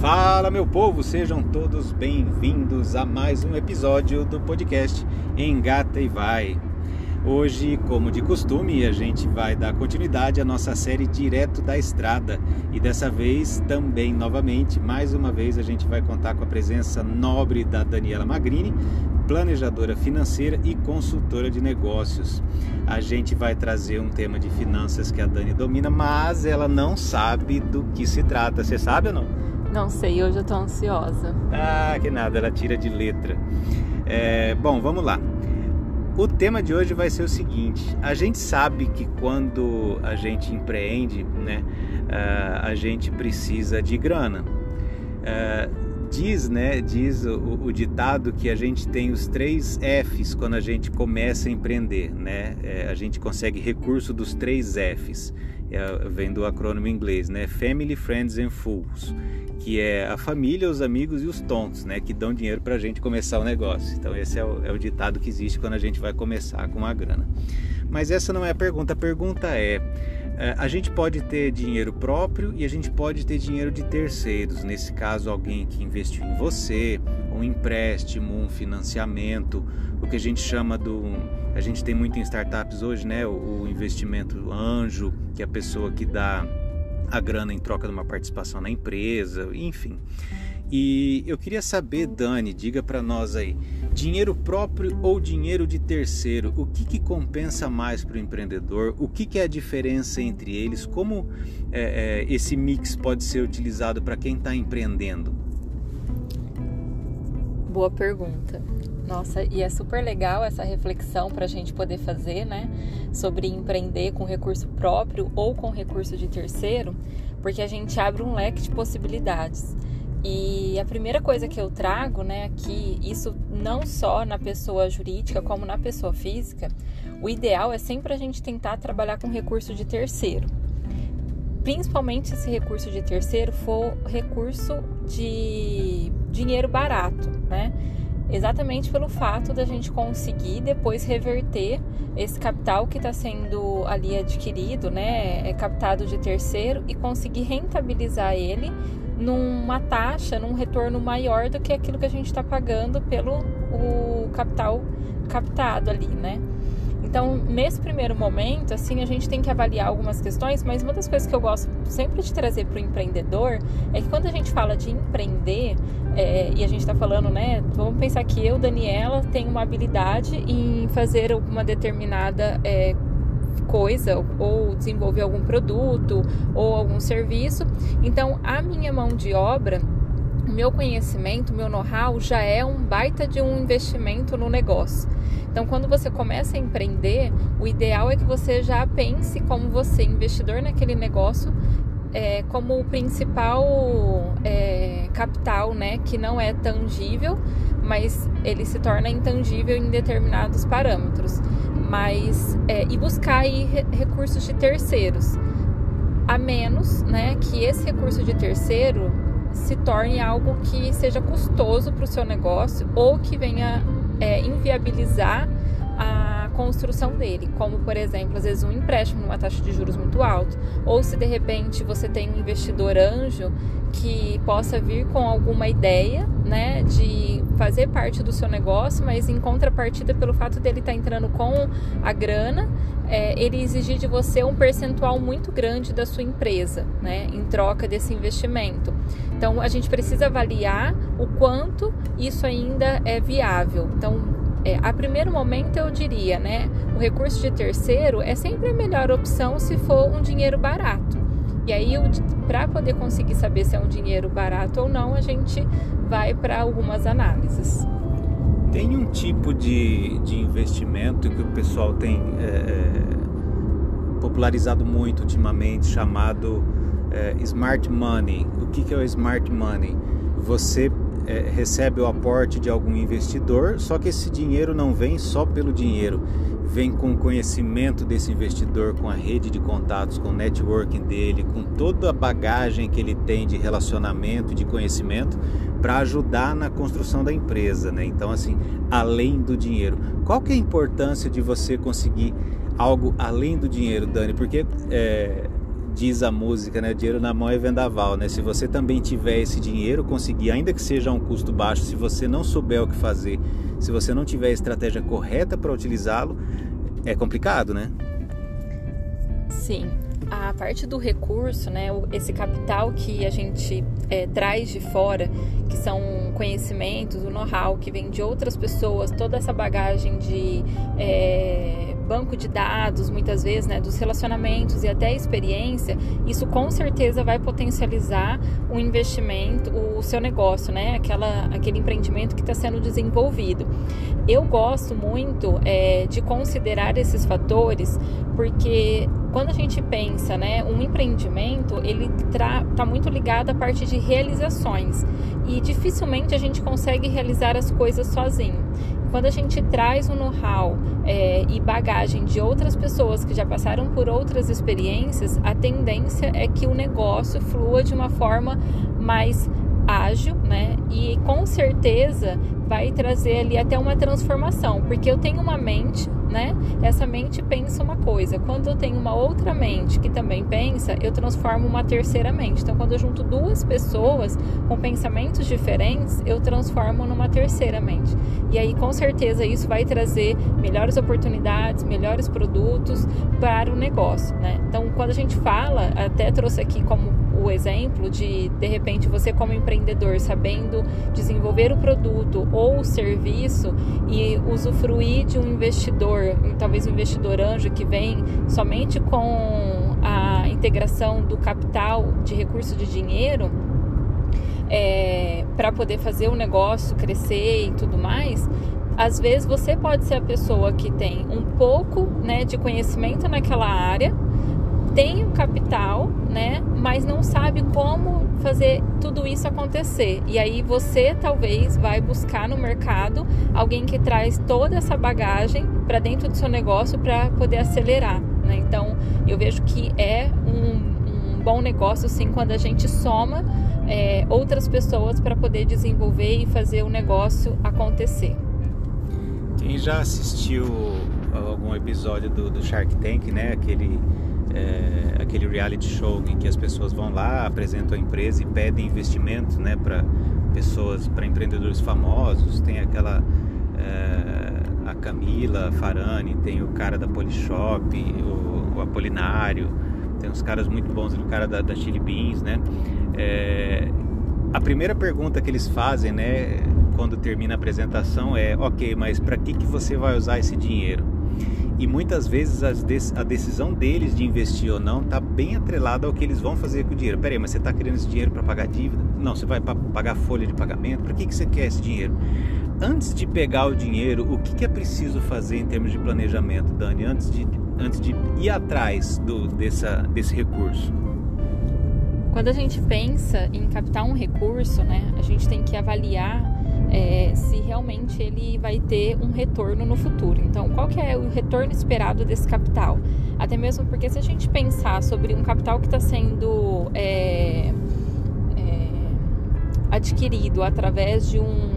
Fala, meu povo, sejam todos bem-vindos a mais um episódio do podcast Engata e Vai. Hoje, como de costume, a gente vai dar continuidade à nossa série Direto da Estrada e dessa vez também, novamente, mais uma vez, a gente vai contar com a presença nobre da Daniela Magrini, planejadora financeira e consultora de negócios. A gente vai trazer um tema de finanças que a Dani domina, mas ela não sabe do que se trata. Você sabe ou não? Não sei, hoje eu tô ansiosa. Ah, que nada, ela tira de letra. É, bom, vamos lá. O tema de hoje vai ser o seguinte: a gente sabe que quando a gente empreende, né, a gente precisa de grana. Diz, né, diz o, o, ditado que a gente tem os três Fs quando a gente começa a empreender, né? É, a gente consegue recurso dos três Fs, é, vem do acrônimo inglês, né? Family, Friends and Fools, que é a família, os amigos e os tontos, né? Que dão dinheiro para a gente começar o negócio. Então esse é o, é o ditado que existe quando a gente vai começar com a grana. Mas essa não é a pergunta. A pergunta é é, a gente pode ter dinheiro próprio e a gente pode ter dinheiro de terceiros. Nesse caso, alguém que investiu em você, um empréstimo, um financiamento, o que a gente chama do. A gente tem muito em startups hoje, né? O, investimento anjo, que é a pessoa que dá a grana em troca de uma participação na empresa, enfim. E eu queria saber, Dani, diga para nós aí, dinheiro próprio ou dinheiro de terceiro, o que, que compensa mais para o empreendedor? O que, que é a diferença entre eles? Como é, é, esse mix pode ser utilizado para quem está empreendendo? Boa pergunta. Nossa, e é super legal essa reflexão para a gente poder fazer, né? Sobre empreender com recurso próprio ou com recurso de terceiro, porque a gente abre um leque de possibilidades. E a primeira coisa que eu trago, né, aqui, isso não só na pessoa jurídica como na pessoa física, o ideal é sempre a gente tentar trabalhar com recurso de terceiro. Principalmente se esse recurso de terceiro for recurso de dinheiro barato, né? Exatamente pelo fato da gente conseguir depois reverter esse capital que está sendo ali adquirido, né? É captado de terceiro e conseguir rentabilizar ele numa taxa, num retorno maior do que aquilo que a gente está pagando pelo o capital captado ali, né? Então, nesse primeiro momento, assim, a gente tem que avaliar algumas questões, mas uma das coisas que eu gosto sempre de trazer para o empreendedor é que quando a gente fala de empreender, é, e a gente está falando, né? Vamos pensar que eu, Daniela, tenho uma habilidade em fazer uma determinada é, coisa ou desenvolver algum produto ou algum serviço. Então, a minha mão de obra, o meu conhecimento, o meu know-how já é um baita de um investimento no negócio. Então, quando você começa a empreender, o ideal é que você já pense como você, investidor naquele negócio, é, como o principal é, capital, né, que não é tangível, mas ele se torna intangível em determinados parâmetros. Mas é, e buscar aí recursos de terceiros, a menos, né, que esse recurso de terceiro se torne algo que seja custoso para o seu negócio ou que venha é, inviabilizar construção dele, como por exemplo, às vezes um empréstimo numa taxa de juros muito alta, ou se de repente você tem um investidor anjo que possa vir com alguma ideia, né, de fazer parte do seu negócio, mas em contrapartida pelo fato dele estar tá entrando com a grana, é, ele exigir de você um percentual muito grande da sua empresa, né, em troca desse investimento. Então a gente precisa avaliar o quanto isso ainda é viável. Então é, a primeiro momento eu diria, né, o recurso de terceiro é sempre a melhor opção se for um dinheiro barato. E aí, para poder conseguir saber se é um dinheiro barato ou não, a gente vai para algumas análises. Tem um tipo de, de investimento que o pessoal tem é, é, popularizado muito ultimamente, chamado é, Smart Money. O que, que é o Smart Money? Você é, recebe o aporte de algum investidor, só que esse dinheiro não vem só pelo dinheiro, vem com o conhecimento desse investidor, com a rede de contatos, com o networking dele, com toda a bagagem que ele tem de relacionamento, de conhecimento, para ajudar na construção da empresa, né? Então, assim, além do dinheiro, qual que é a importância de você conseguir algo além do dinheiro, Dani? Porque é, diz a música, né? Dinheiro na mão é vendaval, né? Se você também tiver esse dinheiro, conseguir, ainda que seja a um custo baixo, se você não souber o que fazer, se você não tiver a estratégia correta para utilizá-lo, é complicado, né? Sim. A parte do recurso, né, esse capital que a gente é, traz de fora, que são conhecimentos, o know-how que vem de outras pessoas, toda essa bagagem de é, banco de dados, muitas vezes, né, dos relacionamentos e até experiência, isso com certeza vai potencializar o investimento, o seu negócio, né, aquela, aquele empreendimento que está sendo desenvolvido. Eu gosto muito é, de considerar esses fatores porque quando a gente pensa, né, um empreendimento, ele está muito ligado à parte de realizações e dificilmente a gente consegue realizar as coisas sozinho. Quando a gente traz o know-how é, e bagagem de outras pessoas que já passaram por outras experiências, a tendência é que o negócio flua de uma forma mais ágil, né? E com certeza vai trazer ali até uma transformação, porque eu tenho uma mente, né? Essa mente pensa uma coisa. Quando eu tenho uma outra mente que também pensa, eu transformo uma terceira mente. Então, quando eu junto duas pessoas com pensamentos diferentes, eu transformo numa terceira mente. E aí, com certeza, isso vai trazer melhores oportunidades, melhores produtos para o negócio, né? Então, quando a gente fala, até trouxe aqui como o exemplo de de repente você como empreendedor sabendo desenvolver o produto ou o serviço e usufruir de um investidor, talvez um investidor anjo que vem somente com a integração do capital de recurso de dinheiro é, para poder fazer o negócio crescer e tudo mais, às vezes você pode ser a pessoa que tem um pouco né, de conhecimento naquela área tem o capital, né, como fazer tudo isso acontecer. E aí você talvez vai buscar no mercado alguém que traz toda essa bagagem para dentro do seu negócio para poder acelerar. Né? Então eu vejo que é um, um bom negócio sim quando a gente soma é, outras pessoas para poder desenvolver e fazer o negócio acontecer. Quem já assistiu algum episódio do, do Shark Tank, né? Aquele é, aquele reality show em que as pessoas vão lá, apresentam a empresa e pedem investimento né, para pessoas, para empreendedores famosos. Tem aquela. É, a Camila Farani, tem o cara da Polishop, o, o Apolinário, tem uns caras muito bons, o cara da, da Chili Beans, né? É, a primeira pergunta que eles fazem, né, quando termina a apresentação é: ok, mas para que, que você vai usar esse dinheiro? E muitas vezes a decisão deles de investir ou não está bem atrelada ao que eles vão fazer com o dinheiro. Peraí, mas você está querendo esse dinheiro para pagar dívida? Não, você vai pagar folha de pagamento? Para que, que você quer esse dinheiro? Antes de pegar o dinheiro, o que, que é preciso fazer em termos de planejamento, Dani? Antes de, antes de ir atrás do, dessa, desse recurso? Quando a gente pensa em captar um recurso, né, a gente tem que avaliar é, se realmente ele vai ter um retorno no futuro. Então, qual que é o retorno esperado desse capital? Até mesmo porque se a gente pensar sobre um capital que está sendo é, é, adquirido através de um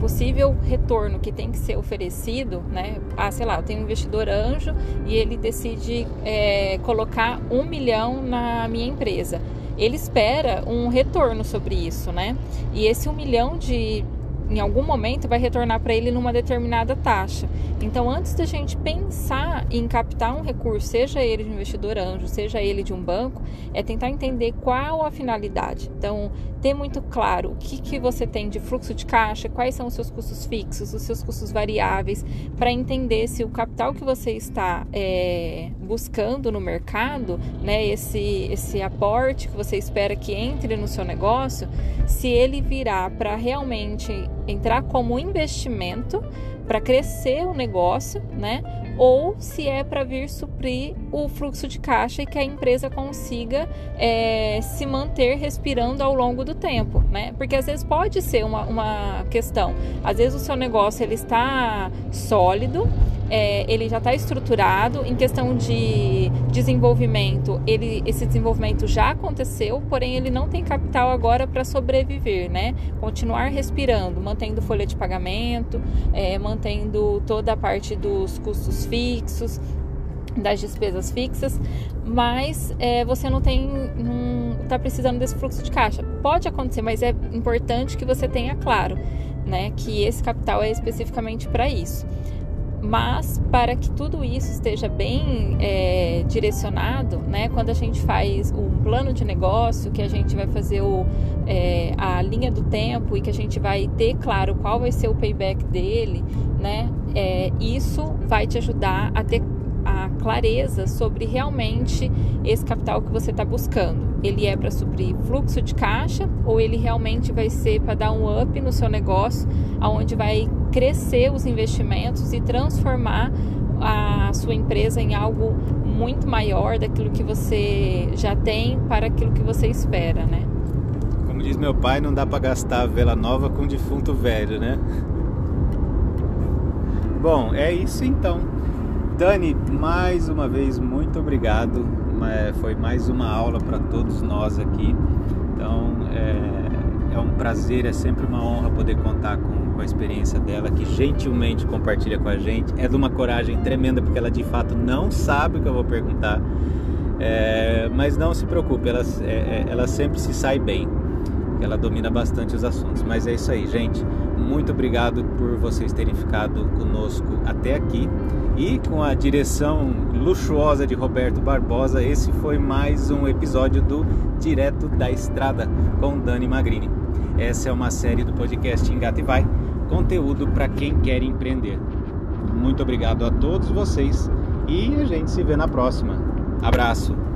possível retorno que tem que ser oferecido, né? Ah, sei lá, eu tenho um investidor anjo e ele decide é, colocar um milhão na minha empresa ele espera um retorno sobre isso, né? E esse um milhão de em algum momento vai retornar para ele numa determinada taxa. Então, antes da gente pensar em captar um recurso, seja ele de um investidor anjo, seja ele de um banco, é tentar entender qual a finalidade. Então, ter muito claro o que, que você tem de fluxo de caixa, quais são os seus custos fixos, os seus custos variáveis, para entender se o capital que você está é, buscando no mercado, né, esse, esse aporte que você espera que entre no seu negócio, se ele virá para realmente entrar como investimento para crescer o negócio, né? Ou se é para vir suprir o fluxo de caixa e que a empresa consiga é, se manter respirando ao longo do tempo, né? Porque às vezes pode ser uma, uma questão. Às vezes o seu negócio ele está sólido, é, ele já está estruturado. Em questão de desenvolvimento, ele, esse desenvolvimento já aconteceu, porém ele não tem capital agora para sobreviver, né? Continuar respirando, mantendo folha de pagamento, é, mantendo toda a parte dos custos fixos. das despesas fixas, mas é, você não tem, não está precisando desse fluxo de caixa. Pode acontecer, mas é importante que você tenha claro, né, que esse capital é especificamente para isso. Mas para que tudo isso esteja bem é, direcionado, né, quando a gente faz um plano de negócio, que a gente vai fazer o, é, a linha do tempo e que a gente vai ter claro qual vai ser o payback dele, né, é, isso vai te ajudar a ter a clareza sobre realmente esse capital que você está buscando. Ele é para suprir fluxo de caixa ou ele realmente vai ser para dar um up no seu negócio, aonde vai crescer os investimentos e transformar a sua empresa em algo muito maior daquilo que você já tem para aquilo que você espera, né? Como diz meu pai, não dá para gastar vela nova com defunto velho, né? Bom, é isso então. Dani, mais uma vez, muito obrigado. Foi mais uma aula para todos nós aqui. Então, é, é, um prazer, é sempre uma honra poder contar com, com, a experiência dela, que gentilmente compartilha com a gente. É de uma coragem tremenda, porque ela de fato não sabe o que eu vou perguntar. É, mas não se preocupe, ela, é, é, ela sempre se sai bem. Ela domina bastante os assuntos. Mas é isso aí, gente. Muito obrigado por vocês terem ficado conosco até aqui. E com a direção luxuosa de Roberto Barbosa, esse foi mais um episódio do Direto da Estrada com Dani Magrini. Essa é uma série do podcast Engata e Vai, conteúdo para quem quer empreender. Muito obrigado a todos vocês e a gente se vê na próxima. Abraço!